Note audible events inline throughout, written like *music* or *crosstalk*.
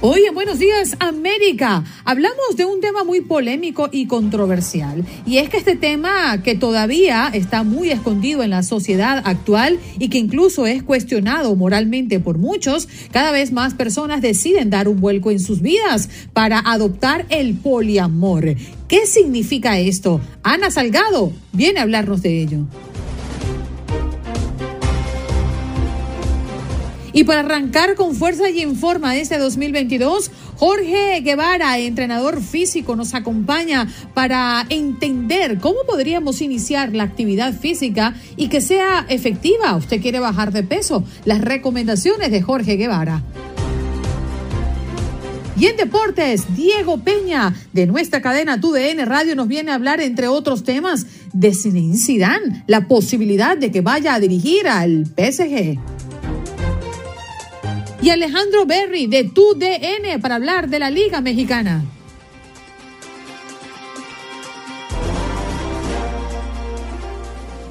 Hoy en Buenos Días América hablamos de un tema muy polémico y controversial. Y es que este tema que todavía está muy escondido en la sociedad actual y que incluso es cuestionado moralmente por muchos, cada vez más personas deciden dar un vuelco en sus vidas para adoptar el poliamor. ¿Qué significa esto? Ana Salgado viene a hablarnos de ello. Y para arrancar con fuerza y en forma este 2022, Jorge Guevara, entrenador físico, nos acompaña para entender cómo podríamos iniciar la actividad física y que sea efectiva. Usted quiere bajar de peso. Las recomendaciones de Jorge Guevara. Y en deportes, Diego Peña de nuestra cadena TUDN Radio nos viene a hablar, entre otros temas, de Zinedine Zidane, la posibilidad de que vaya a dirigir al PSG y Alejandro Berry de TUDN para hablar de la Liga Mexicana.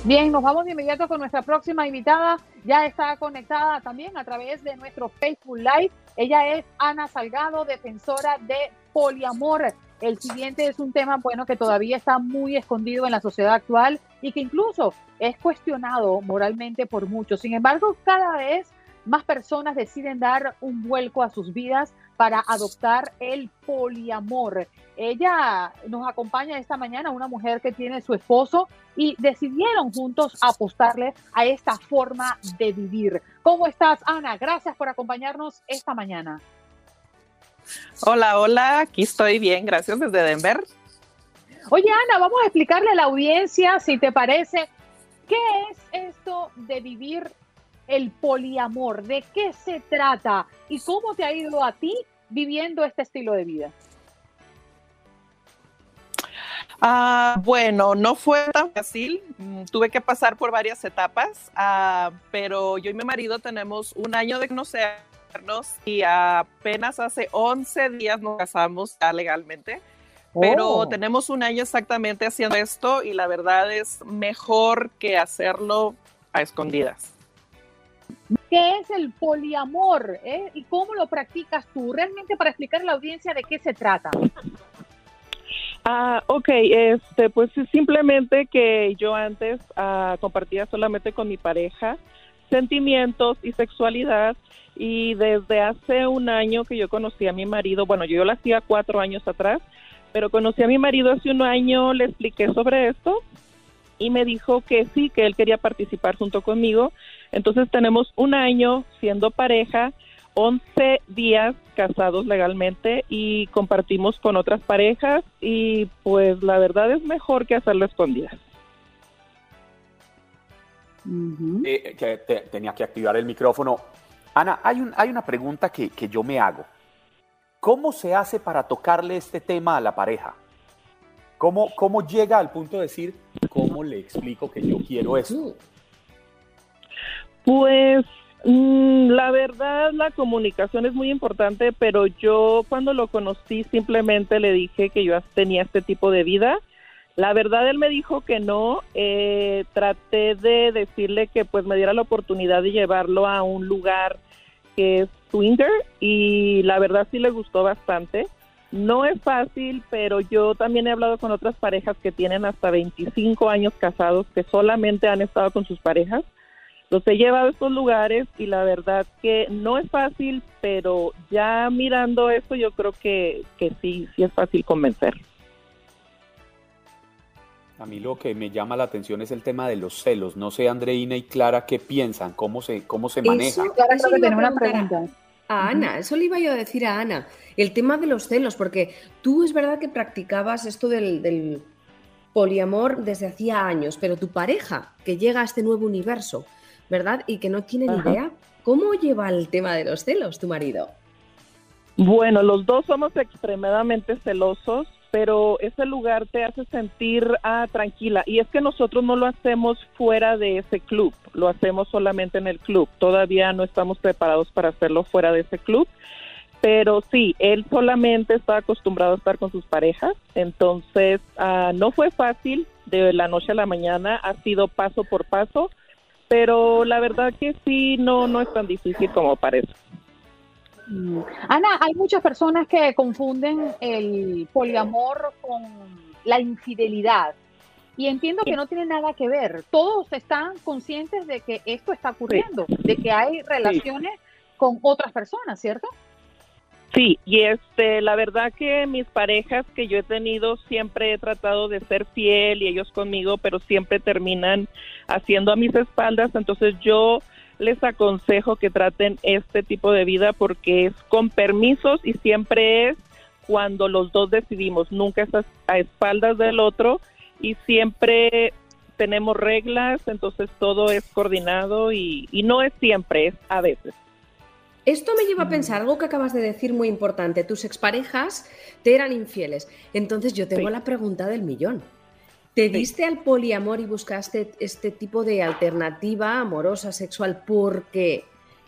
Bien, nos vamos de inmediato con nuestra próxima invitada. Ya está conectada también a través de nuestro Facebook Live. Ella es Ana Salgado, defensora de poliamor. El siguiente es un tema, bueno, que todavía está muy escondido en la sociedad actual y que incluso es cuestionado moralmente por muchos. Sin embargo, cada vez más personas deciden dar un vuelco a sus vidas para adoptar el poliamor. Ella nos acompaña esta mañana, una mujer que tiene su esposo y decidieron juntos apostarle a esta forma de vivir. ¿Cómo estás, Ana? Gracias por acompañarnos esta mañana. Hola, hola, aquí estoy bien, gracias desde Denver. Oye, Ana, vamos a explicarle a la audiencia, si te parece, ¿qué es esto de vivir el poliamor? ¿De qué se trata? ¿Y cómo te ha ido a ti viviendo este estilo de vida? Ah, bueno, no fue tan fácil. Mm, tuve que pasar por varias etapas, ah, pero yo y mi marido tenemos un año de conocernos y apenas hace 11 días nos casamos ya legalmente. Pero Oh. tenemos un año exactamente haciendo esto y la verdad es mejor que hacerlo a escondidas. ¿Qué es el poliamor? eh? ¿Y cómo lo practicas tú? Realmente para explicar a la audiencia de qué se trata. Ah, ok, este, pues es simplemente que yo antes ah, compartía solamente con mi pareja sentimientos y sexualidad y desde hace un año que yo conocí a mi marido, bueno, yo lo hacía cuatro años atrás, pero conocí a mi marido hace un año, le expliqué sobre esto y me dijo que sí, que él quería participar junto conmigo. Entonces tenemos un año siendo pareja, 11 días casados legalmente y compartimos con otras parejas y pues la verdad es mejor que hacerlo a escondidas. Eh, que te- tenía que activar el micrófono. Ana, hay, un, hay una pregunta que, que yo me hago. ¿Cómo se hace para tocarle este tema a la pareja? ¿Cómo, ¿Cómo llega al punto de decir, cómo le explico que yo quiero eso? Pues mm, la verdad la comunicación es muy importante, pero yo cuando lo conocí simplemente le dije que yo tenía este tipo de vida. La verdad él me dijo que no, eh, traté de decirle que pues me diera la oportunidad de llevarlo a un lugar que es swinger y la verdad sí le gustó bastante. No es fácil, pero yo también he hablado con otras parejas que tienen hasta 25 años casados que solamente han estado con sus parejas los he llevado a estos lugares y la verdad que no es fácil, pero ya mirando esto yo creo que, que sí, sí es fácil convencer. A mí lo que me llama la atención es el tema de los celos. No sé, Andreina y Clara, ¿qué piensan? ¿Cómo se, cómo se maneja? Eso, que una pregunta. A Ana, eso le iba yo a decir a Ana, el tema de los celos, porque tú es verdad que practicabas esto del, poliamor desde hacía años, pero tu pareja que llega a este nuevo universo, ¿verdad? Y que no tiene ni idea, ¿cómo lleva el tema de los celos tu marido? Bueno, los dos somos extremadamente celosos pero ese lugar te hace sentir ah, tranquila. Y es que nosotros no lo hacemos fuera de ese club, lo hacemos solamente en el club. Todavía no estamos preparados para hacerlo fuera de ese club. Pero sí, él solamente está acostumbrado a estar con sus parejas, entonces ah, no fue fácil de la noche a la mañana, ha sido paso por paso, pero la verdad que sí, no, no es tan difícil como parece. Mm. Ana, hay muchas personas que confunden el poliamor con la infidelidad. Y entiendo que no tiene nada que ver. Todos están conscientes de que esto está ocurriendo, de que hay relaciones con otras personas, ¿cierto? Sí, y este, la verdad que mis parejas que yo he tenido siempre he tratado de ser fiel y ellos conmigo, pero siempre terminan haciendo a mis espaldas. Entonces yo les aconsejo que traten este tipo de vida porque es con permisos y siempre es cuando los dos decidimos, nunca es a espaldas del otro y siempre tenemos reglas, entonces todo es coordinado y, no es siempre, es a veces. Esto me lleva a pensar algo que acabas de decir muy importante. Tus exparejas te eran infieles. Entonces yo tengo la pregunta del millón. ¿Te diste al poliamor y buscaste este tipo de alternativa amorosa, sexual, porque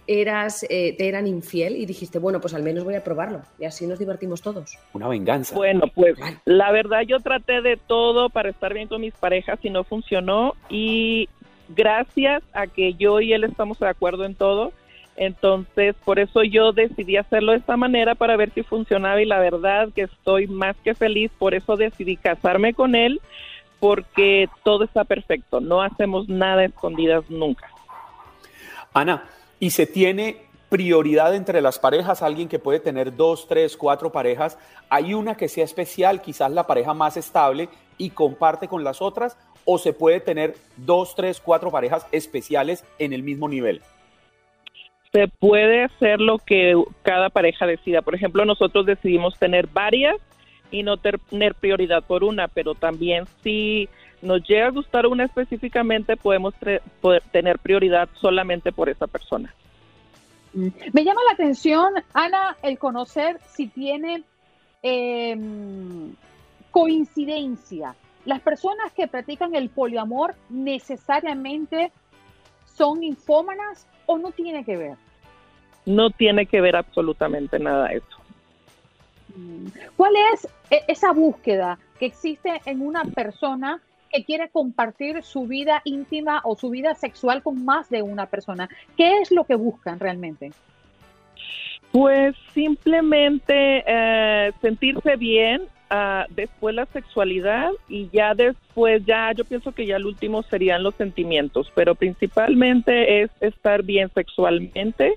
eras, eh, te eran infiel y dijiste, bueno, pues al menos voy a probarlo y así nos divertimos todos? Una venganza. Bueno, pues la verdad yo traté de todo para estar bien con mis parejas y no funcionó y gracias a que yo y él estamos de acuerdo en todo, entonces por eso yo decidí hacerlo de esta manera para ver si funcionaba y la verdad que estoy más que feliz, por eso decidí casarme con él porque todo está perfecto, no hacemos nada escondidas nunca. Ana, ¿y se tiene prioridad entre las parejas? Alguien que puede tener dos, tres, cuatro parejas, ¿hay una que sea especial, quizás la pareja más estable y comparte con las otras? ¿O se puede tener dos, tres, cuatro parejas especiales en el mismo nivel? Se puede hacer lo que cada pareja decida. Por ejemplo, nosotros decidimos tener varias y no tener prioridad por una, pero también si nos llega a gustar una específicamente, podemos poder tener prioridad solamente por esa persona. Mm. Me llama la atención, Ana, el conocer si tiene em, coincidencia. Las personas que practican el poliamor necesariamente son infómanas o no tiene que ver? No tiene que ver absolutamente nada eso. ¿Cuál es e, esa búsqueda que existe en una persona que quiere compartir su vida íntima o su vida sexual con más de una persona? ¿Qué es lo que buscan realmente? Pues simplemente eh, sentirse bien, uh, después la sexualidad y ya después, ya yo pienso que ya el último serían los sentimientos, pero principalmente es estar bien sexualmente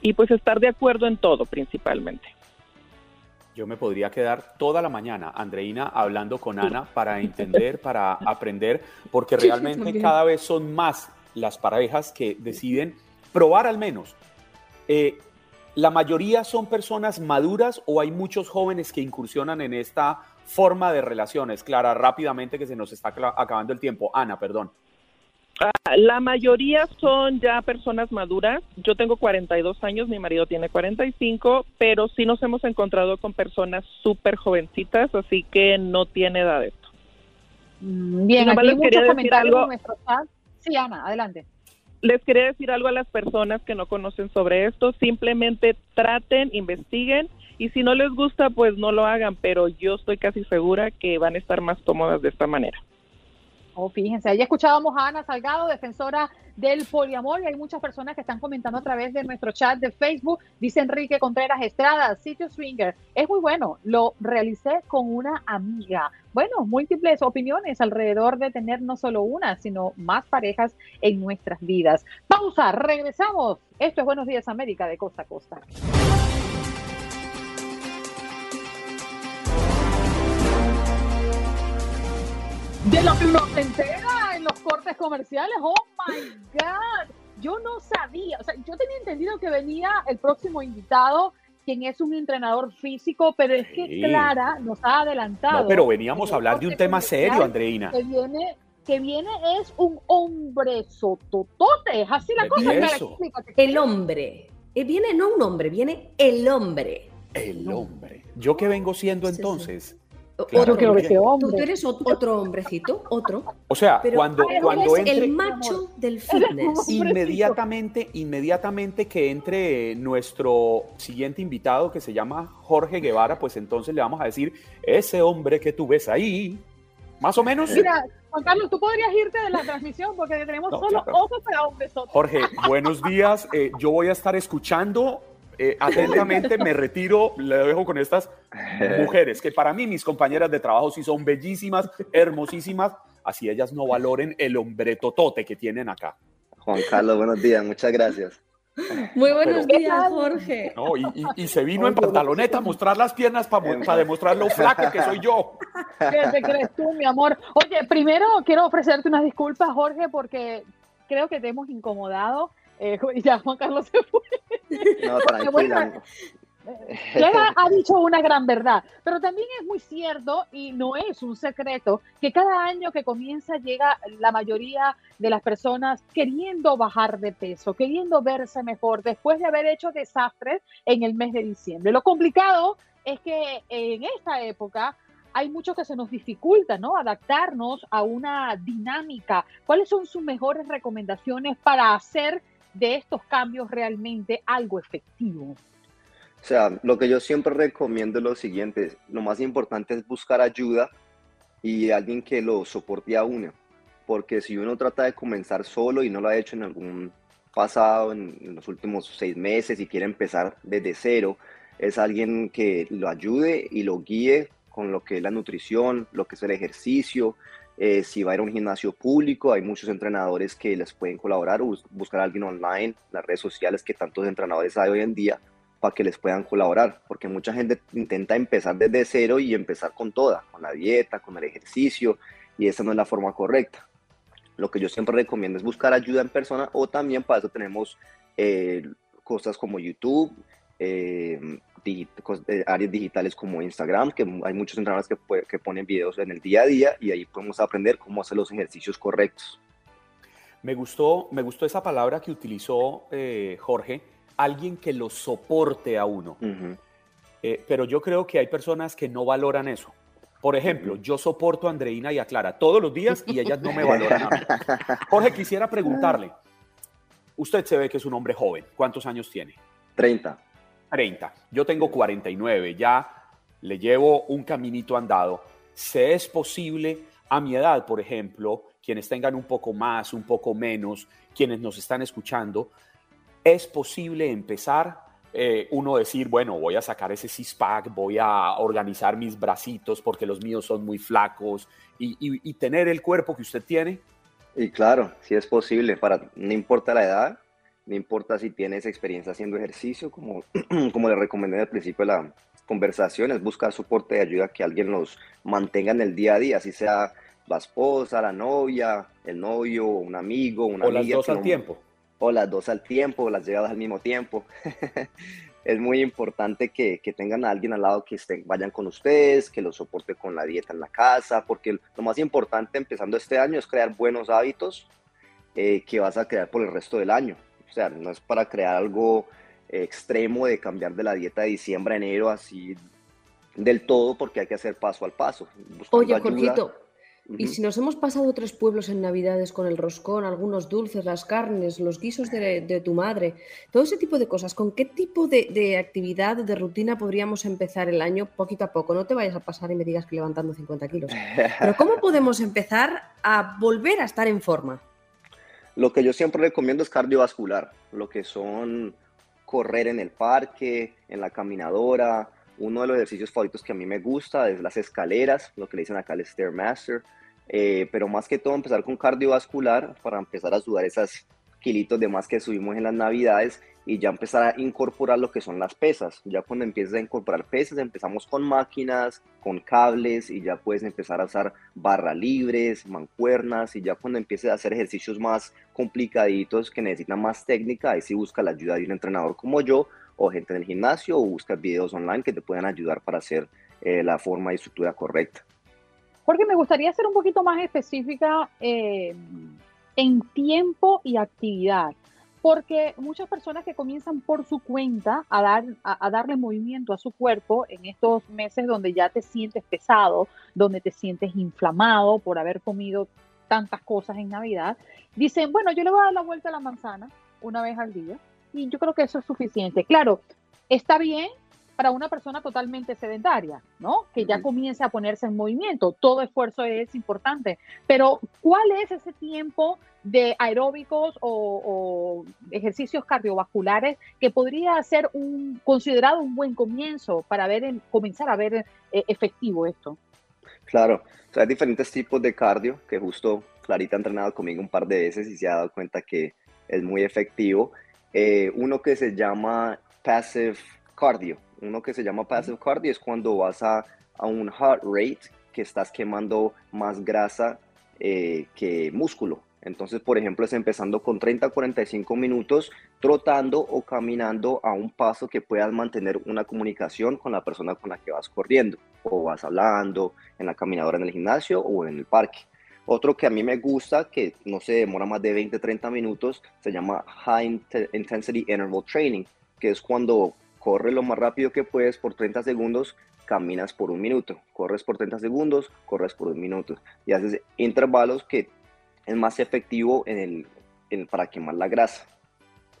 y pues estar de acuerdo en todo principalmente. Yo me podría quedar toda la mañana, Andreina, hablando con Ana para entender, *laughs* para aprender, porque realmente cada vez son más las parejas que deciden probar al menos. Eh, ¿La mayoría son personas maduras o hay muchos jóvenes que incursionan en esta forma de relaciones? Clara, rápidamente que se nos está acabando el tiempo. Ana, perdón. Ah, la mayoría son ya personas maduras. Yo tengo 42 años, mi marido tiene 45, pero sí nos hemos encontrado con personas súper jovencitas, así que no tiene edad esto. Mm, bien, aquí les quería decir algo. Sí, Ana, adelante. Les quería decir algo a las personas que no conocen sobre esto. Simplemente traten, investiguen y si no les gusta, pues no lo hagan, pero yo estoy casi segura que van a estar más cómodas de esta manera. Oh, fíjense, ahí escuchábamos a Ana Salgado, defensora del poliamor, y hay muchas personas que están comentando a través de nuestro chat de Facebook. Dice Enrique Contreras Estrada, sitio swinger, es muy bueno, lo realicé con una amiga. Bueno, múltiples opiniones alrededor de tener no solo una, sino más parejas en nuestras vidas. Pausa, regresamos. Esto es Buenos Días América de costa a costa. De lo que uno se entera en los cortes comerciales. Oh my God. Yo no sabía. O sea, yo tenía entendido que venía el próximo invitado quien es un entrenador físico, pero es que Clara nos ha adelantado. No, pero veníamos a hablar de un tema serio, Andreina. Que viene, que viene es un hombre sototote, es así la cosa. El hombre. Eh, viene no un hombre, viene el hombre. El hombre. ¿Yo qué vengo siendo entonces? Otro que hombre. Tú eres otro hombrecito, otro. O sea, cuando, cuando entre, el macho del fitness. Inmediatamente, inmediatamente que entre nuestro siguiente invitado que se llama Jorge Guevara, pues entonces le vamos a decir, ese hombre que tú ves ahí, más o menos. Mira, Juan Carlos, tú podrías irte de la transmisión porque tenemos solo ojos para hombres. Jorge, buenos días. Eh, yo voy a estar escuchando eh, atentamente me retiro, le dejo con estas mujeres, que para mí mis compañeras de trabajo sí son bellísimas, hermosísimas, así ellas no valoren el hombre totote que tienen acá. Juan Carlos, buenos días, muchas gracias. Muy buenos días, Jorge. y, se vino en pantaloneta a mostrar las piernas para demostrar lo flaco que soy yo. ¿Qué te crees tú, mi amor? Oye, primero quiero ofrecerte unas disculpas, Jorge, porque creo que te hemos incomodado. Eh, *laughs* ya Juan Carlos se fue. No, tranquila. Clara ha dicho una gran verdad, pero también es muy cierto y no es un secreto que cada año que comienza llega la mayoría de las personas queriendo bajar de peso, queriendo verse mejor después de haber hecho desastres en el mes de diciembre. Lo complicado es que en esta época hay mucho que se nos dificulta, ¿no? Adaptarnos a una dinámica. ¿Cuáles son sus mejores recomendaciones para hacer de estos cambios realmente algo efectivo? O sea, lo que yo siempre recomiendo es lo siguiente, lo más importante es buscar ayuda y alguien que lo soporte a uno, porque si uno trata de comenzar solo y no lo ha hecho en algún pasado, en, los últimos seis meses y quiere empezar desde cero, es alguien que lo ayude y lo guíe con lo que es la nutrición, lo que es el ejercicio, eh, si va a ir a un gimnasio público, hay muchos entrenadores que les pueden colaborar, buscar a alguien online, las redes sociales que tantos entrenadores hay hoy en día, para que les puedan colaborar, porque mucha gente intenta empezar desde cero y empezar con toda, con la dieta, con el ejercicio, y esa no es la forma correcta. Lo que yo siempre recomiendo es buscar ayuda en persona o también para eso tenemos eh, cosas como YouTube, eh, áreas digitales como Instagram, que hay muchos entrenadores que, que, ponen videos en el día a día y ahí podemos aprender cómo hacer los ejercicios correctos. Me gustó, me gustó esa palabra que utilizó eh, Jorge, alguien que lo soporte a uno. Eh, pero yo creo que hay personas que no valoran eso. Por ejemplo, yo soporto a Andreina y a Clara todos los días y ellas no me *laughs* valoran a mí. Jorge, quisiera preguntarle, usted se ve que es un hombre joven, ¿cuántos años tiene? 30. 30, yo tengo 49, ya le llevo un caminito andado. ¿Se es posible a mi edad, por ejemplo, quienes tengan un poco más, un poco menos, quienes nos están escuchando, es posible empezar eh, uno decir, bueno, voy a sacar ese six-pack, voy a organizar mis bracitos porque los míos son muy flacos y, y, tener el cuerpo que usted tiene? Y claro, sí es posible, para, no importa la edad, no importa si tienes experiencia haciendo ejercicio, como, *clears throat* como le recomendé al principio de la conversación, es buscar soporte y ayuda que alguien los mantenga en el día a día, así sea la esposa, la novia, el novio, un amigo, una o las dos al tiempo. O las dos al tiempo, las llegadas al mismo tiempo. *laughs* es muy importante que, que, tengan a alguien al lado que estén, vayan con ustedes, que los soporte con la dieta en la casa, porque lo más importante empezando este año es crear buenos hábitos eh, que vas a crear por el resto del año. O sea, no es para crear algo extremo de cambiar de la dieta de diciembre a enero así del todo, porque hay que hacer paso al paso. Oye, Jorgito, y si nos hemos pasado tres pueblos en Navidades con el roscón, algunos dulces, las carnes, los guisos de, tu madre, todo ese tipo de cosas, ¿con qué tipo de, de, actividad, de rutina podríamos empezar el año poquito a poco? No te vayas a pasar y me digas que levantando 50 kilos. *laughs* Pero ¿cómo podemos empezar a volver a estar en forma? Lo que yo siempre recomiendo es cardiovascular, lo que son correr en el parque, en la caminadora. Uno de los ejercicios favoritos que a mí me gusta es las escaleras, lo que le dicen acá el Stairmaster. Eh, pero más que todo empezar con cardiovascular para empezar a sudar esas kilitos de más que subimos en las navidades y ya empezar a incorporar lo que son las pesas. Ya cuando empieces a incorporar pesas, empezamos con máquinas, con cables y ya puedes empezar a usar barra libres, mancuernas y ya cuando empieces a hacer ejercicios más complicaditos que necesitan más técnica, ahí sí busca la ayuda de un entrenador como yo o gente en el gimnasio o busca videos online que te puedan ayudar para hacer eh, la forma y estructura correcta. Porque me gustaría ser un poquito más específica eh, en tiempo y actividad porque muchas personas que comienzan por su cuenta a, dar, a, darle movimiento a su cuerpo en estos meses donde ya te sientes pesado, donde te sientes inflamado por haber comido tantas cosas en Navidad, dicen, bueno, yo le voy a dar la vuelta a la manzana una vez al día y yo creo que eso es suficiente. Claro, está bien para una persona totalmente sedentaria, ¿no? Que ya comience a ponerse en movimiento. Todo esfuerzo es importante, pero ¿cuál es ese tiempo de aeróbicos o, ejercicios cardiovasculares que podría ser un considerado un buen comienzo para ver comenzar a ver eh, efectivo esto? Claro, hay diferentes tipos de cardio que justo Clarita ha entrenado conmigo un par de veces y se ha dado cuenta que es muy efectivo. Eh, uno que se llama passive cardio, uno que se llama passive cardio es cuando vas a, a un heart rate que estás quemando más grasa eh, que músculo. Entonces, por ejemplo, es empezando con 30 a 45 minutos trotando o caminando a un paso que puedas mantener una comunicación con la persona con la que vas corriendo o vas hablando en la caminadora en el gimnasio o en el parque. Otro que a mí me gusta, que no se demora más de 20, 30 minutos, se llama High Intensity Interval Training, que es cuando corres lo más rápido que puedes por 30 segundos, caminas por un minuto, corres por 30 segundos, corres por un minuto y haces intervalos que es más efectivo en el, para quemar la grasa.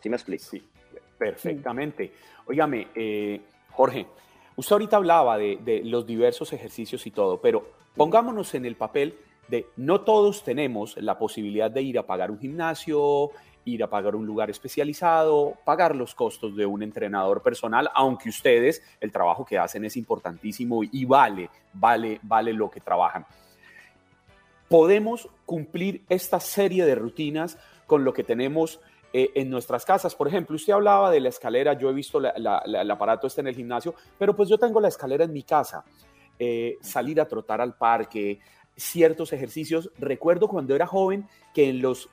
¿Sí me explico? Sí, perfectamente. Óigame, eh, Jorge, usted ahorita hablaba de los diversos ejercicios y todo, pero pongámonos en el papel de no todos tenemos la posibilidad de ir a pagar un gimnasio, ir a pagar un lugar especializado, pagar los costos de un entrenador personal, aunque ustedes el trabajo que hacen es importantísimo y vale, vale, vale lo que trabajan. Podemos cumplir esta serie de rutinas con lo que tenemos eh, en nuestras casas. Por ejemplo, usted hablaba de la escalera, yo he visto el aparato este en el gimnasio, pero pues yo tengo la escalera en mi casa. Eh, salir a trotar al parque, ciertos ejercicios. Recuerdo cuando era joven que en los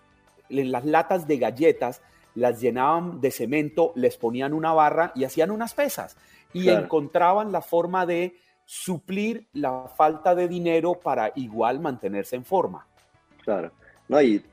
las latas de galletas las llenaban de cemento, les ponían una barra y hacían unas pesas. Y encontraban la forma de suplir la falta de dinero para igual mantenerse en forma. Claro, no, y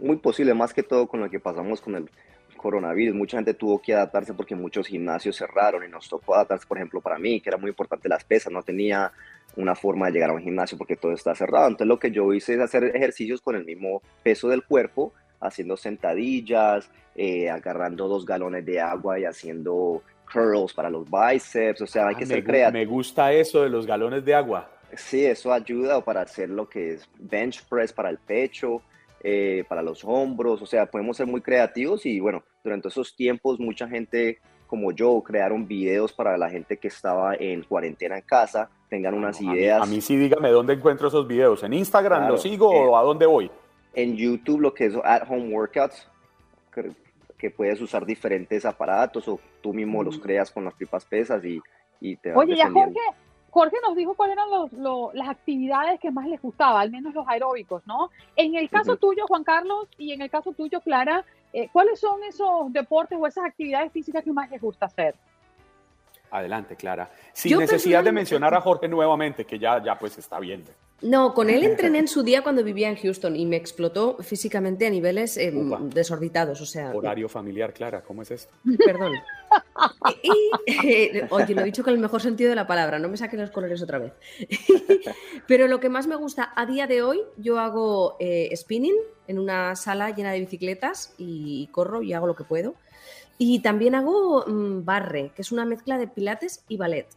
muy posible, más que todo con lo que pasamos con el coronavirus, mucha gente tuvo que adaptarse porque muchos gimnasios cerraron y nos tocó adaptarse, por ejemplo, para mí, que era muy importante las pesas, no tenía una forma de llegar a un gimnasio porque todo está cerrado. Entonces lo que yo hice es hacer ejercicios con el mismo peso del cuerpo, haciendo sentadillas, eh, agarrando dos galones de agua y haciendo curls para los bíceps, o sea, hay ah, que ser creativo. Me gusta eso de los galones de agua. Sí, eso ayuda para hacer lo que es bench press para el pecho, eh, para los hombros, o sea, podemos ser muy creativos y bueno, durante esos tiempos mucha gente como yo crearon videos para la gente que estaba en cuarentena en casa, tengan unas ideas. A mí, sí, dígame dónde encuentro esos videos. ¿En Instagram lo sigo o a dónde voy? En YouTube lo que es at home workouts, que, puedes usar diferentes aparatos o tú mismo los creas con las pipas pesas y, y te Oye, ya Jorge, Jorge nos dijo cuáles eran las actividades que más les gustaba, al menos los aeróbicos, ¿no? En el caso tuyo, Juan Carlos, y en el caso tuyo, Clara, eh, ¿cuáles son esos deportes o esas actividades físicas que más les gusta hacer? Adelante, Clara. Sin necesidad de mencionar a Jorge nuevamente, que ya, ya pues está viendo. No, con él entrené en su día cuando vivía en Houston y me explotó físicamente a niveles eh, desorbitados. O sea, Horario familiar, Clara, ¿cómo es esto? *laughs* Perdón. Eh, *laughs* oye, lo he dicho con el mejor sentido de la palabra, no me saquen los colores otra vez. *laughs* Pero lo que más me gusta a día de hoy, yo hago eh, spinning en una sala llena de bicicletas y corro y hago lo que puedo. Y también hago mm, barre, que es una mezcla de pilates y ballet.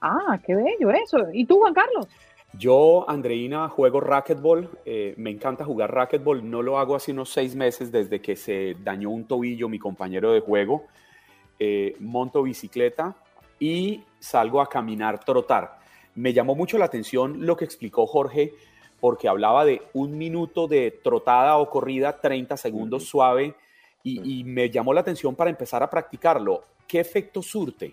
Ah, qué bello eso. ¿Y tú, Juan Carlos? Yo, Andreina, juego racquetball. Eh, me encanta jugar racquetball. No lo hago hace unos seis meses desde que se dañó un tobillo mi compañero de juego. Eh, monto bicicleta y salgo a caminar, trotar. Me llamó mucho la atención lo que explicó Jorge, porque hablaba de un minuto de trotada o corrida, 30 segundos suave, y, y, me llamó la atención para empezar a practicarlo. ¿Qué efecto surte?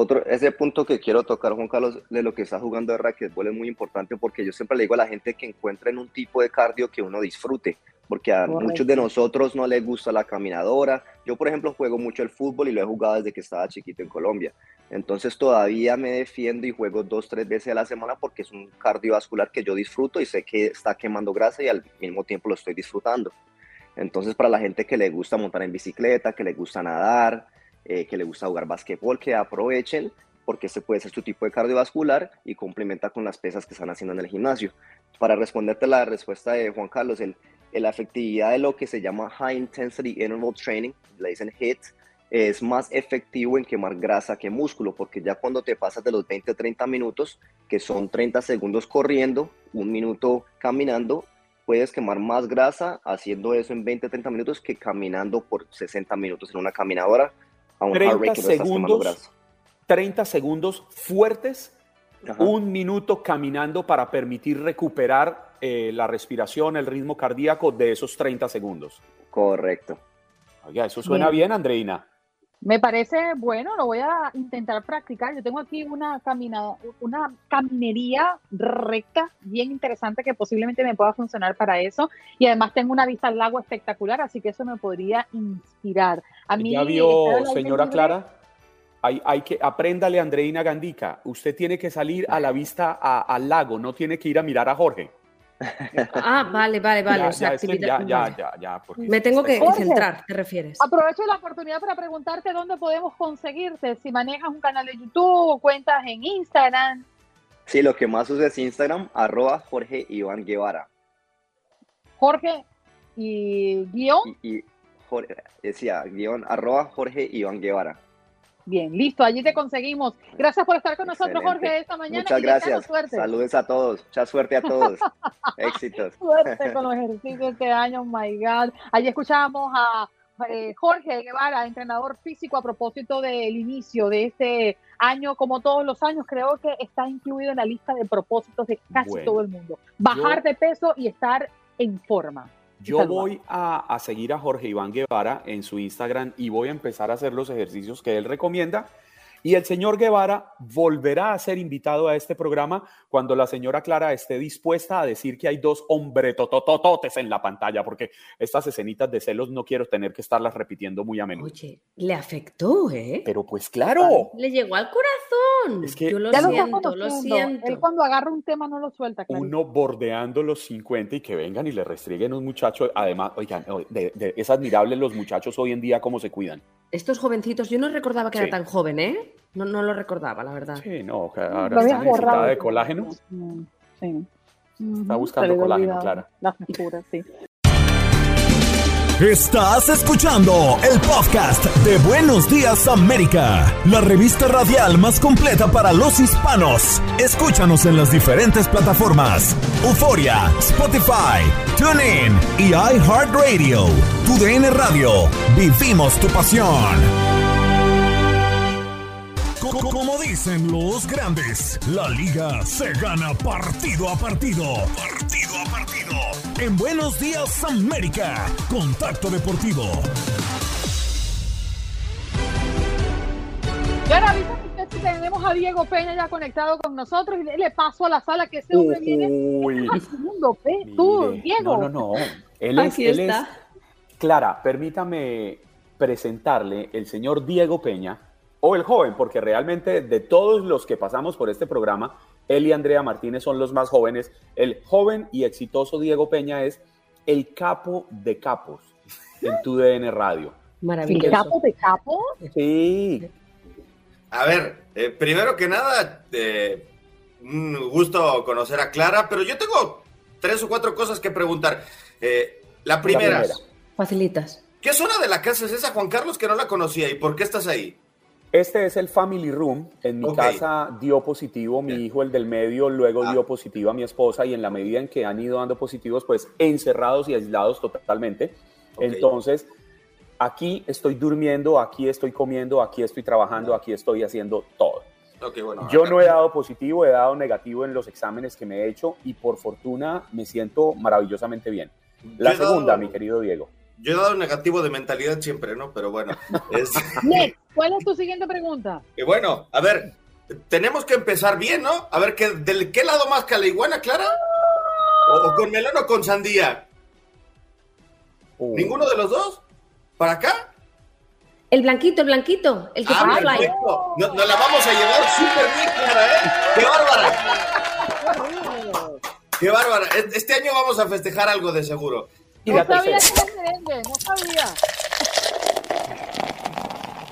Otro, ese punto que quiero tocar, Juan Carlos, de lo que está jugando de raquetbol es muy importante porque yo siempre le digo a la gente que encuentren un tipo de cardio que uno disfrute, porque a muchos de nosotros no les gusta la caminadora. Yo, por ejemplo, juego mucho el fútbol y lo he jugado desde que estaba chiquito en Colombia. Entonces todavía me defiendo y juego dos, tres veces a la semana porque es un cardiovascular que yo disfruto y sé que está quemando grasa y al mismo tiempo lo estoy disfrutando. Entonces, para la gente que le gusta montar en bicicleta, que le gusta nadar, eh, que le gusta jugar basquetbol, que aprovechen porque este puede ser su tipo de cardiovascular y complementa con las pesas que están haciendo en el gimnasio. Para responderte la respuesta de Juan Carlos, el, la efectividad de lo que se llama High Intensity Interval Training, le dicen HIT, es más efectivo en quemar grasa que músculo, porque ya cuando te pasas de los 20 a 30 minutos, que son 30 segundos corriendo, un minuto caminando, puedes quemar más grasa haciendo eso en 20 a 30 minutos que caminando por 60 minutos en una caminadora, a un 30 segundos, 30 segundos fuertes, un minuto caminando para permitir recuperar eh, la respiración, el ritmo cardíaco de esos 30 segundos. Correcto. Oiga, eso suena bien, Andreina. Me parece bueno, lo voy a intentar practicar. Yo tengo aquí una caminada, una caminería recta, bien interesante que posiblemente me pueda funcionar para eso. Y además tengo una vista al lago espectacular, así que eso me podría inspirar. A mí, ¿Ya vio, señora Clara? Hay, hay, que, apréndale, Andreina Gandica. Usted tiene que salir a la vista al lago, no tiene que ir a mirar a Jorge. Ah, vale, vale, vale. Ya, ya, ya, ya, Me tengo que centrar, ¿te refieres? Aprovecho la oportunidad para preguntarte dónde podemos conseguirte, si manejas un canal de YouTube o cuentas en Instagram. Sí, lo que más uso es Instagram, arroba Jorge Iván Guevara. Jorge y guion. Y, Jorge, decía, guion, arroba Jorge Iván Guevara. Bien, listo, allí te conseguimos. Gracias por estar con nosotros, Jorge, esta mañana. Muchas gracias. Saludos a todos. Mucha suerte a todos. *laughs* Éxitos. Suerte con los ejercicios este año, oh my God. Allí escuchábamos a eh, Jorge Guevara, entrenador físico, a propósito del inicio de este año, como todos los años, creo que está incluido en la lista de propósitos de casi todo el mundo. Bajar de peso y estar en forma. Yo voy a, seguir a Jorge Iván Guevara en su Instagram y voy a empezar a hacer los ejercicios que él recomienda y el señor Guevara volverá a ser invitado a este programa cuando la señora Clara esté dispuesta a decir que hay dos hombretotototes en la pantalla, porque estas escenitas de celos no quiero tener que estarlas repitiendo muy a menudo. Oye, le afectó, ¿eh? Pero pues claro. Le llegó al corazón. Es que Yo lo siento, lo, siento. Él cuando agarra un tema no lo suelta. Uno bordeando los 50 y que vengan y le restringuen un muchacho. Además, oigan, es admirable los muchachos hoy en día cómo se cuidan. Estos jovencitos, yo no recordaba que era tan joven, ¿eh? No, no lo recordaba, la verdad. Sí, no, ahora está necesitada de colágeno. Sí. Está buscando colágeno, Clara. La figuras, sí. Estás escuchando el podcast de Buenos Días América, la revista radial más completa para los hispanos. Escúchanos en las diferentes plataformas: Euforia, Spotify, TuneIn y iHeartRadio. Tu DN Radio. Vivimos tu pasión. Dicen los grandes, la liga se gana partido a partido. Partido a partido. En Buenos Días América, Contacto Deportivo. Y ahora si tenemos a Diego Peña ya conectado con nosotros y le, paso a la sala que ese hombre viene segundo. Tú, Diego. No, no, no. Él es, él es. Clara, permítame presentarle el señor Diego Peña o el joven, porque realmente de todos los que pasamos por este programa, él y Andrea Martínez son los más jóvenes. El joven y exitoso Diego Peña es el capo de capos en tu DN Radio. Maravilloso. ¿El capo de capos? Sí. A ver, eh, primero que nada, eh, un gusto conocer a Clara, pero yo tengo tres o cuatro cosas que preguntar. Eh, la, primera, Facilitas. ¿Qué zona de la casa es esa, Juan Carlos, que no la conocía y por qué estás ahí? Este es el family room. En mi casa dio positivo mi hijo, el del medio, luego dio ah. positivo a mi esposa y en la medida en que han ido dando positivos, pues encerrados y aislados totalmente. Entonces, aquí estoy durmiendo, aquí estoy comiendo, aquí estoy trabajando, aquí estoy haciendo todo. Yo no he dado positivo, he dado negativo en los exámenes que me he hecho y por fortuna me siento maravillosamente bien. La segunda, mi querido Diego. Yo he dado negativo de mentalidad siempre, ¿no? Pero bueno. *laughs* Es... ¿cuál es tu siguiente pregunta? Y bueno, a ver, tenemos que empezar bien, ¿no? A ver, ¿qué, ¿del qué lado más que la iguana, Clara? ¿O, con melón o con sandía? Uh. ¿Ninguno de los dos? ¿Para acá? El blanquito, el blanquito, el que ah, perfecto. Nos, nos, la vamos a llevar súper bien, Clara, ¿eh? ¡Qué bárbara! ¡Qué bárbara! Este año vamos a festejar algo de seguro. Y no sabía que era no sabía.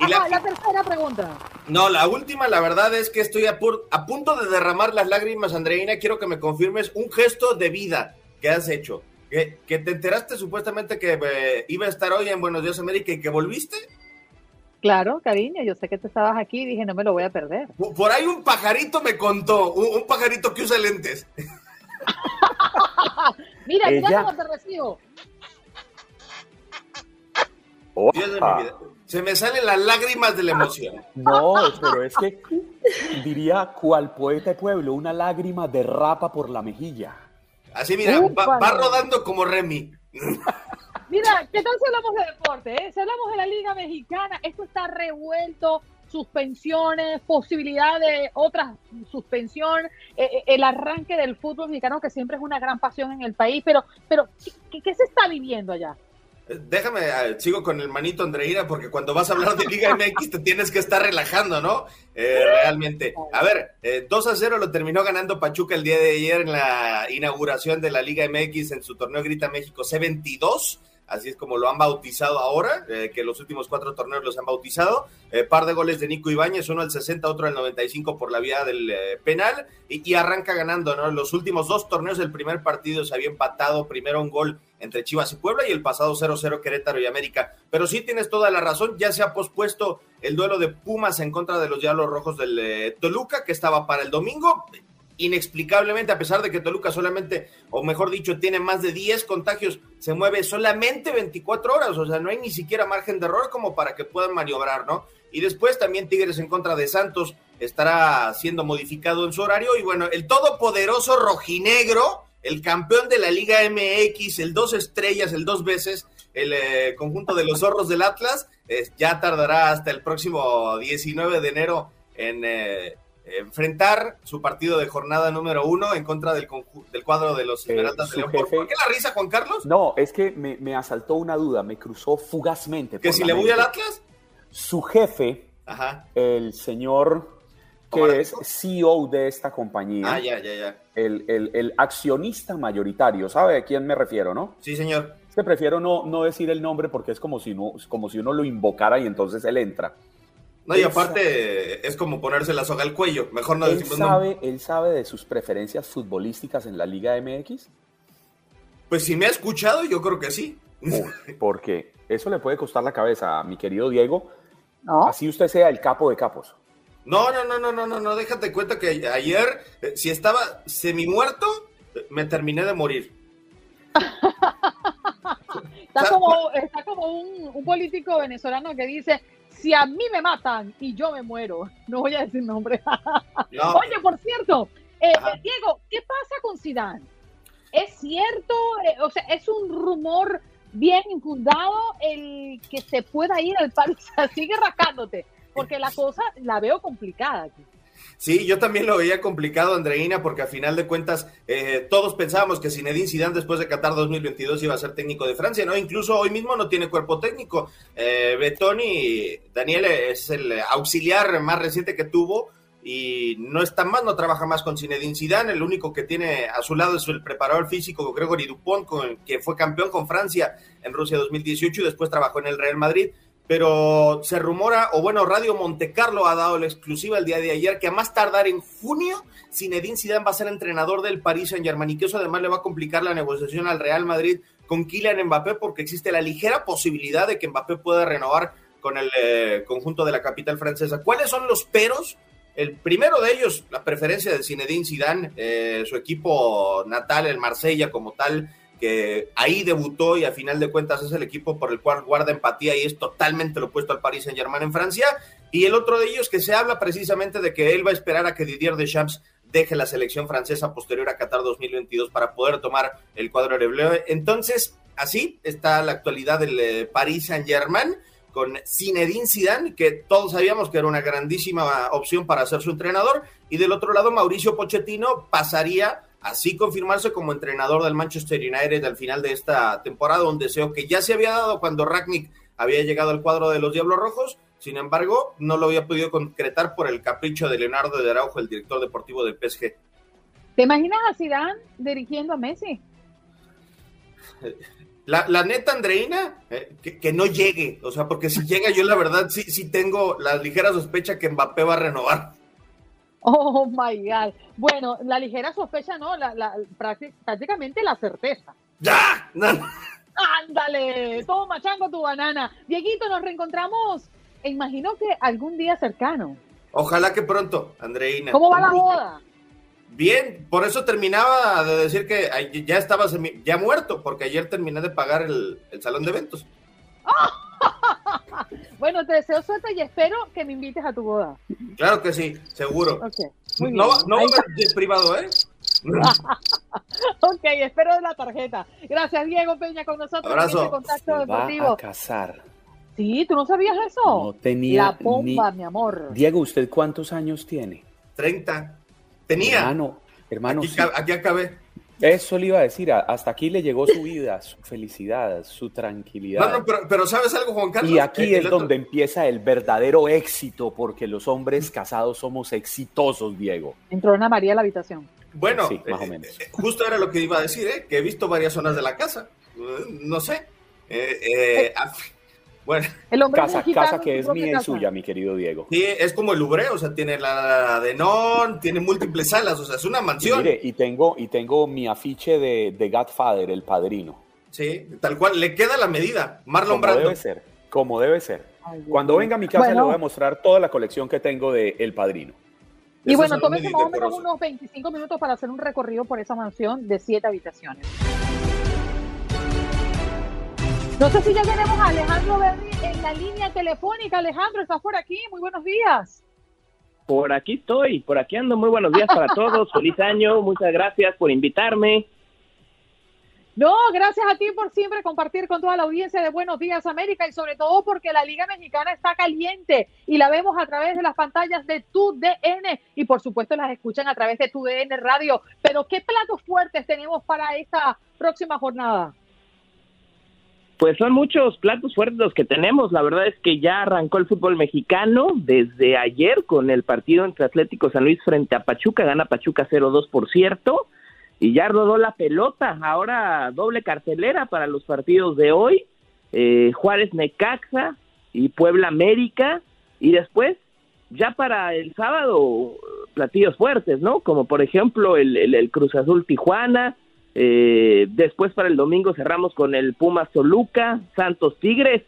Y la, la, tercera pregunta. No, la última, la verdad es que estoy a, a, punto de derramar las lágrimas, Andreina. Quiero que me confirmes un gesto de vida que has hecho. Que, que te enteraste supuestamente que eh, iba a estar hoy en Buenos Días América y que volviste. Claro, cariño, yo sé que tú estabas aquí y dije, no me lo voy a perder. Por ahí un pajarito me contó, un, pajarito que usa lentes. *laughs* Mira, ya cómo te recibo. Dios de mi vida. Se me salen las lágrimas de la emoción. No, pero es que diría cual poeta de pueblo, una lágrima derrapa por la mejilla. Así, mira, va, rodando como Remy. Mira, ¿qué tal si hablamos de deporte? Eh? Si hablamos de la Liga Mexicana, esto está revuelto, suspensiones, posibilidad de otra suspensión, eh, eh, el arranque del fútbol mexicano, que siempre es una gran pasión en el país, pero, pero qué se está viviendo allá? Déjame, ah, sigo con el manito Andreira, porque cuando vas a hablar de Liga *laughs* MX te tienes que estar relajando, ¿no? Eh, realmente. A ver, 2 eh, a 0 lo terminó ganando Pachuca el día de ayer en la inauguración de la Liga MX en su torneo Grita México C22 así es como lo han bautizado ahora, eh, que los últimos cuatro torneos los han bautizado. Eh, par de goles de Nico Ibáñez, uno al 60, otro al 95 por la vía del eh, penal, y, arranca ganando, ¿no? Los últimos dos torneos del primer partido se había empatado primero un gol entre Chivas y Puebla y el pasado 0-0 Querétaro y América. Pero sí tienes toda la razón, ya se ha pospuesto el duelo de Pumas en contra de los Diablos Rojos del Toluca, que estaba para el domingo inexplicablemente, a pesar de que Toluca solamente, o mejor dicho, tiene más de 10 contagios, se mueve solamente 24 horas, o sea, no hay ni siquiera margen de error como para que puedan maniobrar, ¿no? Y después también Tigres en contra de Santos estará siendo modificado en su horario, y bueno, el todopoderoso rojinegro, el campeón de la Liga MX, el dos estrellas, el dos veces, el eh, conjunto de los zorros del Atlas, ya tardará hasta el próximo 19 de enero en... Eh, enfrentar su partido de jornada número uno en contra del, del cuadro de los eh, Esmeraldas de León. ¿Por, qué la risa, Juan Carlos? No, es que me, asaltó una duda, me cruzó fugazmente. ¿Que si le voy al Atlas? Su jefe, el señor que es CEO de esta compañía. Ah, ya, ya, ya. El, accionista mayoritario, ¿sabe a quién me refiero, no? Sí, señor. que prefiero no, no decir el nombre porque es como si, no, como si uno lo invocara y entonces él entra. No, y aparte es como ponerse la soga al cuello. Mejor no él sabe, ¿Él sabe de sus preferencias futbolísticas en la Liga MX? Pues si me ha escuchado, yo creo que sí. *laughs* porque eso le puede costar la cabeza a mi querido Diego. ¿No? Así usted sea el capo de capos. No, no, no, no, no, no, no, déjate cuenta que ayer, eh, si estaba semi muerto, me terminé de morir. *laughs* está como, está como un, un político venezolano que dice, si a mí me matan y yo me muero, *laughs* no voy a decir nombre. *laughs* Oye, por cierto, eh, eh, Diego, ¿qué pasa con Zidane? ¿Es cierto? Eh, o sea, ¿es un rumor bien infundado el que se pueda ir al París? *laughs* Sigue rascándote, porque la cosa la veo complicada aquí. Sí, yo también lo veía complicado, Andreina, porque a final de cuentas eh, todos pensábamos que Zinedine Zidane después de Qatar 2022 iba a ser técnico de Francia, ¿no? Incluso hoy mismo no tiene cuerpo técnico. Eh, Betoni, Daniel es el auxiliar más reciente que tuvo y no está más, no trabaja más con Zinedine Zidane, el único que tiene a su lado es el preparador físico Gregory Dupont, con, que fue campeón con Francia en Rusia 2018 y después trabajó en el Real Madrid pero se rumora, o bueno, Radio Montecarlo ha dado la exclusiva el día de ayer, que a más tardar en junio, Zinedine Zidane va a ser entrenador del Paris Saint-Germain y que eso además le va a complicar la negociación al Real Madrid con Kylian Mbappé porque existe la ligera posibilidad de que Mbappé pueda renovar con el eh, conjunto de la capital francesa. ¿Cuáles son los peros? El primero de ellos, la preferencia de Zinedine Zidane, eh, su equipo natal, el Marsella como tal, que ahí debutó y a final de cuentas es el equipo por el cual guarda empatía y es totalmente lo opuesto al Paris Saint Germain en Francia. Y el otro de ellos que se habla precisamente de que él va a esperar a que Didier Deschamps deje la selección francesa posterior a Qatar 2022 para poder tomar el cuadro de Bleu. Entonces, así está la actualidad del eh, Paris Saint-Germain con Zinedine Zidane, que todos sabíamos que era una grandísima opción para ser su entrenador, y del otro lado Mauricio Pochettino pasaría así confirmarse como entrenador del Manchester United al final de esta temporada, un deseo que ya se había dado cuando Ragnick había llegado al cuadro de los Diablos Rojos, sin embargo, no lo había podido concretar por el capricho de Leonardo de Araujo, el director deportivo del PSG. ¿Te imaginas a Zidane dirigiendo a Messi? *laughs* La, neta, Andreina, eh, que, no llegue. O sea, porque si llega, yo la verdad sí, sí tengo la ligera sospecha que Mbappé va a renovar. Oh my God. Bueno, la ligera sospecha no, la, prácticamente la certeza. ¡Ya! Ándale, toma, chango tu banana. Dieguito, nos reencontramos. Imagino que algún día cercano. Ojalá que pronto, Andreina. ¿Cómo va la boda? Bien, por eso terminaba de decir que ya estaba ya muerto, porque ayer terminé de pagar el, salón de eventos. *laughs* bueno, te deseo suerte y espero que me invites a tu boda. Claro que sí, seguro. no, no va a haber privado, ¿eh? *laughs* ok, espero la tarjeta. Gracias, Diego Peña, con nosotros. Abrazo. En contacto deportivo. Va a casar. Sí, ¿tú no sabías eso? No tenía. La bomba, mi amor. Diego, ¿usted cuántos años tiene? Treinta. Tenía. Hermano, hermano. Aquí, acabé. Eso le iba a decir, hasta aquí le llegó su vida, su felicidad, su tranquilidad. No, no, pero, ¿sabes algo, Juan Carlos? Y aquí es donde empieza el verdadero éxito, porque los hombres casados somos exitosos, Diego. Entró Ana María a la habitación. Bueno, sí, más o menos. Eh, justo era lo que iba a decir, ¿eh? que he visto varias zonas de la casa. No sé. Eh, eh, bueno, el hombre casa, casa que es mía y suya, mi querido Diego. Sí, es como el Louvre, o sea, tiene la de non, tiene múltiples salas, o sea, es una mansión. Y mire, y tengo, y tengo mi afiche de, de Godfather, el padrino. Sí, tal cual, le queda la medida. Marlon como debe ser, como debe ser. Cuando venga a mi casa le voy a mostrar toda la colección que tengo de El Padrino. Y bueno, tómese más o menos unos 25 minutos para hacer un recorrido por esa mansión de siete habitaciones. No sé si ya tenemos a Alejandro Berri en la línea telefónica. Alejandro, ¿estás por aquí? Muy buenos días. Por aquí estoy, por aquí ando. Muy buenos días para todos. *laughs* Feliz año. Muchas gracias por invitarme. No, gracias a ti por siempre compartir con toda la audiencia de Buenos Días América y sobre todo porque la Liga Mexicana está caliente y la vemos a través de las pantallas de tu DN y por supuesto las escuchan a través de tu DN Radio. Pero ¿qué platos fuertes tenemos para esta próxima jornada? Pues son muchos platos fuertes los que tenemos. La verdad es que ya arrancó el fútbol mexicano desde ayer con el partido entre Atlético San Luis frente a Pachuca. Gana Pachuca 0-2, por cierto. Y ya rodó la pelota. Ahora doble cartelera para los partidos de hoy. Eh, Juárez Necaxa y Puebla América. Y después, ya para el sábado, platillos fuertes, ¿no? Como por ejemplo el, el Cruz Azul Tijuana eh, después para el domingo cerramos con el Pumas Toluca, Santos Tigres.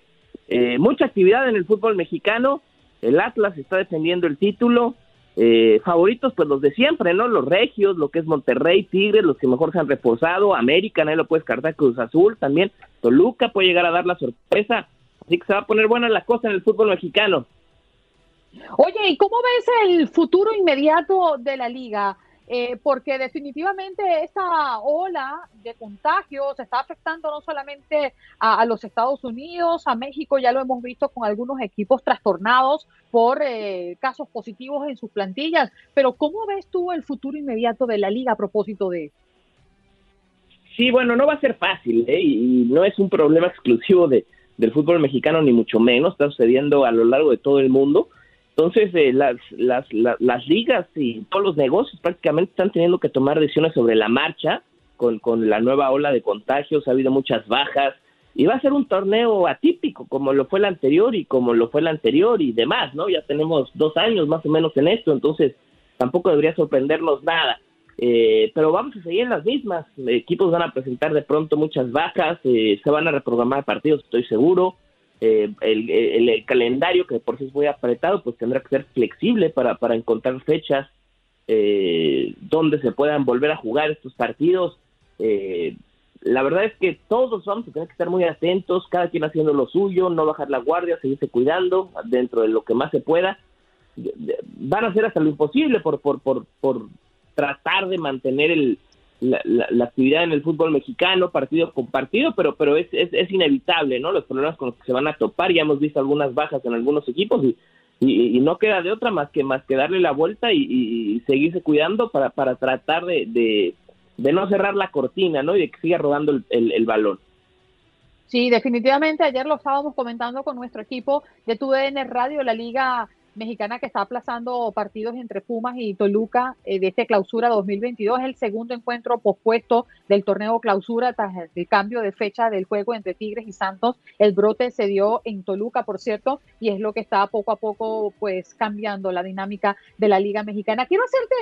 Eh, mucha actividad en el fútbol mexicano. El Atlas está defendiendo el título. Eh, favoritos, pues los de siempre, ¿no? Los regios, lo que es Monterrey, Tigres, los que mejor se han reforzado. América, nadie lo puede descartar. Cruz Azul también. Toluca puede llegar a dar la sorpresa. Así que se va a poner buena la cosa en el fútbol mexicano. Oye, ¿y cómo ves el futuro inmediato de la liga? Eh, porque definitivamente esta ola de contagios está afectando no solamente a, los Estados Unidos, a México, ya lo hemos visto con algunos equipos trastornados por eh, casos positivos en sus plantillas, pero ¿cómo ves tú el futuro inmediato de la liga a propósito de Sí, bueno, no va a ser fácil ¿eh? y, no es un problema exclusivo de, del fútbol mexicano ni mucho menos, está sucediendo a lo largo de todo el mundo entonces, eh, las, las, las, ligas y todos los negocios prácticamente están teniendo que tomar decisiones sobre la marcha con, con la nueva ola de contagios, ha habido muchas bajas y va a ser un torneo atípico como lo fue el anterior y como lo fue el anterior y demás, ¿no? Ya tenemos dos años más o menos en esto, entonces tampoco debería sorprendernos nada. Eh, pero vamos a seguir en las mismas. Equipos van a presentar de pronto muchas bajas, eh, se van a reprogramar partidos, estoy seguro. Eh, el, el, calendario, que por sí es muy apretado, pues tendrá que ser flexible para, para encontrar fechas eh, donde se puedan volver a jugar estos partidos. Eh, la verdad es que todos vamos a tener que estar muy atentos, cada quien haciendo lo suyo, no bajar la guardia, seguirse cuidando dentro de lo que más se pueda. Van a hacer hasta lo imposible por, por, por, por tratar de mantener el, la, actividad en el fútbol mexicano, partido con partido, pero, pero es, es, inevitable, ¿no? Los problemas con los que se van a topar, ya hemos visto algunas bajas en algunos equipos y, y, no queda de otra más que, más que darle la vuelta y, seguirse cuidando para, para tratar de, de, no cerrar la cortina, ¿no? Y de que siga rodando el, el, el balón. Sí, definitivamente. Ayer lo estábamos comentando con nuestro equipo de TUDN Radio, la Liga mexicana que está aplazando partidos entre Pumas y Toluca eh, de este clausura 2022. Es el segundo encuentro pospuesto del torneo clausura tras el cambio de fecha del juego entre Tigres y Santos. El brote se dio en Toluca, por cierto, y es lo que está poco a poco pues cambiando la dinámica de la Liga Mexicana. Quiero hacerte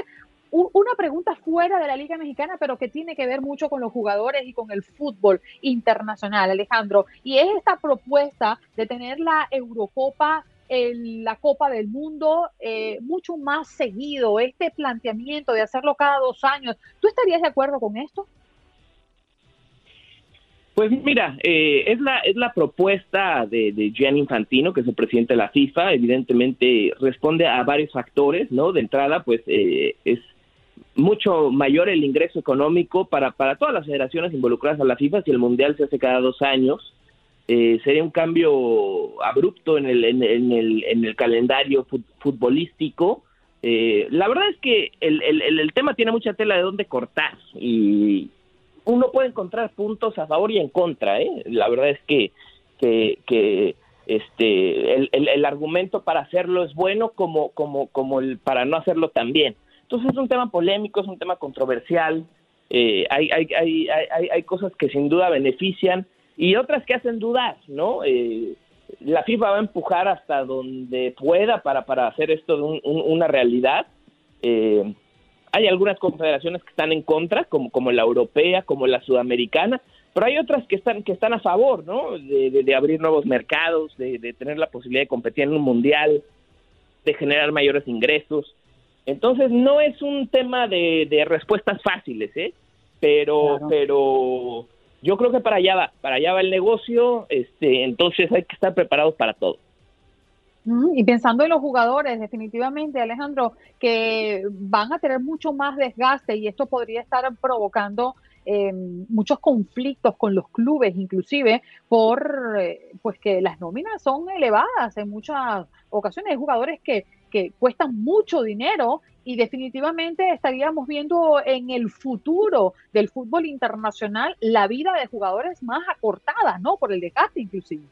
una pregunta fuera de la Liga Mexicana, pero que tiene que ver mucho con los jugadores y con el fútbol internacional, Alejandro. Y es esta propuesta de tener la Eurocopa en la Copa del Mundo eh, mucho más seguido, este planteamiento de hacerlo cada dos años. ¿Tú estarías de acuerdo con esto? Pues mira, eh, es, la, es la propuesta de, de Gianni Infantino, que es el presidente de la FIFA, evidentemente responde a varios factores, ¿no? De entrada, pues eh, es mucho mayor el ingreso económico para, para todas las federaciones involucradas a la FIFA si el Mundial se hace cada dos años. Eh, sería un cambio abrupto en el, en, el, en el calendario futbolístico. Eh, la verdad es que el, el, el, tema tiene mucha tela de dónde cortar y uno puede encontrar puntos a favor y en contra. ¿eh? La verdad es que, que, que este, el, argumento para hacerlo es bueno como, como, como el para no hacerlo también. Entonces es un tema polémico, es un tema controversial. Eh, hay, hay, hay, hay cosas que sin duda benefician y otras que hacen dudar, ¿no? Eh, la FIFA va a empujar hasta donde pueda para, para hacer esto de una realidad. Eh, hay algunas confederaciones que están en contra, como, como la europea, como la sudamericana, pero hay otras que están, que están a favor, ¿no? De, abrir nuevos mercados, de, tener la posibilidad de competir en un mundial, de generar mayores ingresos. Entonces, no es un tema de, de respuestas fáciles, ¿eh? Pero, pero yo creo que para allá va, para allá va el negocio, este, entonces hay que estar preparados para todo. Y pensando en los jugadores, definitivamente, Alejandro, que van a tener mucho más desgaste y esto podría estar provocando eh, muchos conflictos con los clubes, inclusive por eh, pues que las nóminas son elevadas en muchas ocasiones. Hay jugadores que, que cuestan mucho dinero y definitivamente estaríamos viendo en el futuro del fútbol internacional la vida de jugadores más acortada, ¿no? Por el desgaste inclusive.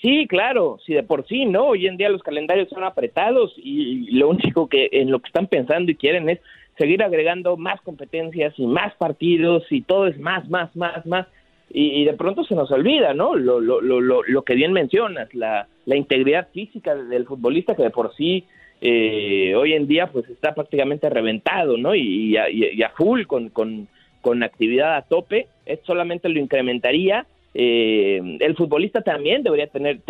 Sí, claro, sí de por sí, ¿no? Hoy en día los calendarios son apretados y lo único que en lo que están pensando y quieren es seguir agregando más competencias y más partidos y todo es más, más, más, más. Y, de pronto se nos olvida, ¿no? Lo, lo, lo, lo que bien mencionas, la, la integridad física del futbolista que de por sí eh, hoy en día pues está prácticamente reventado, ¿no? Y, a, full con, con, con, actividad a tope, es solamente lo incrementaría. Eh, el futbolista también debería tener,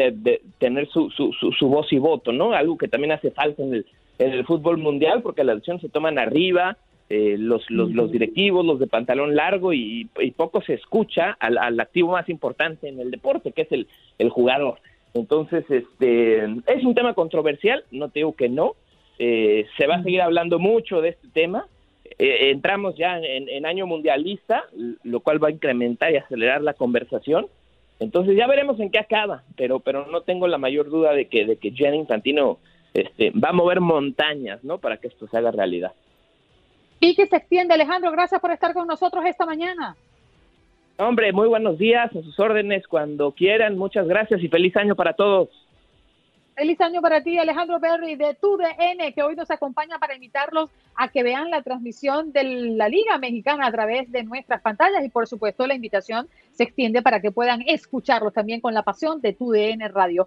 tener su, su, su, voz y voto, ¿no? Algo que también hace falta en el, en el fútbol mundial porque las decisiones se toman arriba, eh, los, los, los, directivos, los de pantalón largo y, poco se escucha al, al, activo más importante en el deporte, que es el, el jugador. Entonces, este, es un tema controversial, no te digo que no, eh, se va a seguir hablando mucho de este tema. Eh, entramos ya en, año mundialista, lo cual va a incrementar y acelerar la conversación. Entonces ya veremos en qué acaba, pero pero no tengo la mayor duda de que de que Jenny Infantino este, va a mover montañas, ¿no? Para que esto se haga realidad. Y que se extiende, Alejandro. Gracias por estar con nosotros esta mañana. Hombre, muy buenos días, a sus órdenes cuando quieran. Muchas gracias y feliz año para todos. Feliz año para ti, Alejandro Berry de TUDN, que hoy nos acompaña para invitarlos a que vean la transmisión de la Liga Mexicana a través de nuestras pantallas y por supuesto la invitación se extiende para que puedan escucharlos también con la pasión de TUDN Radio.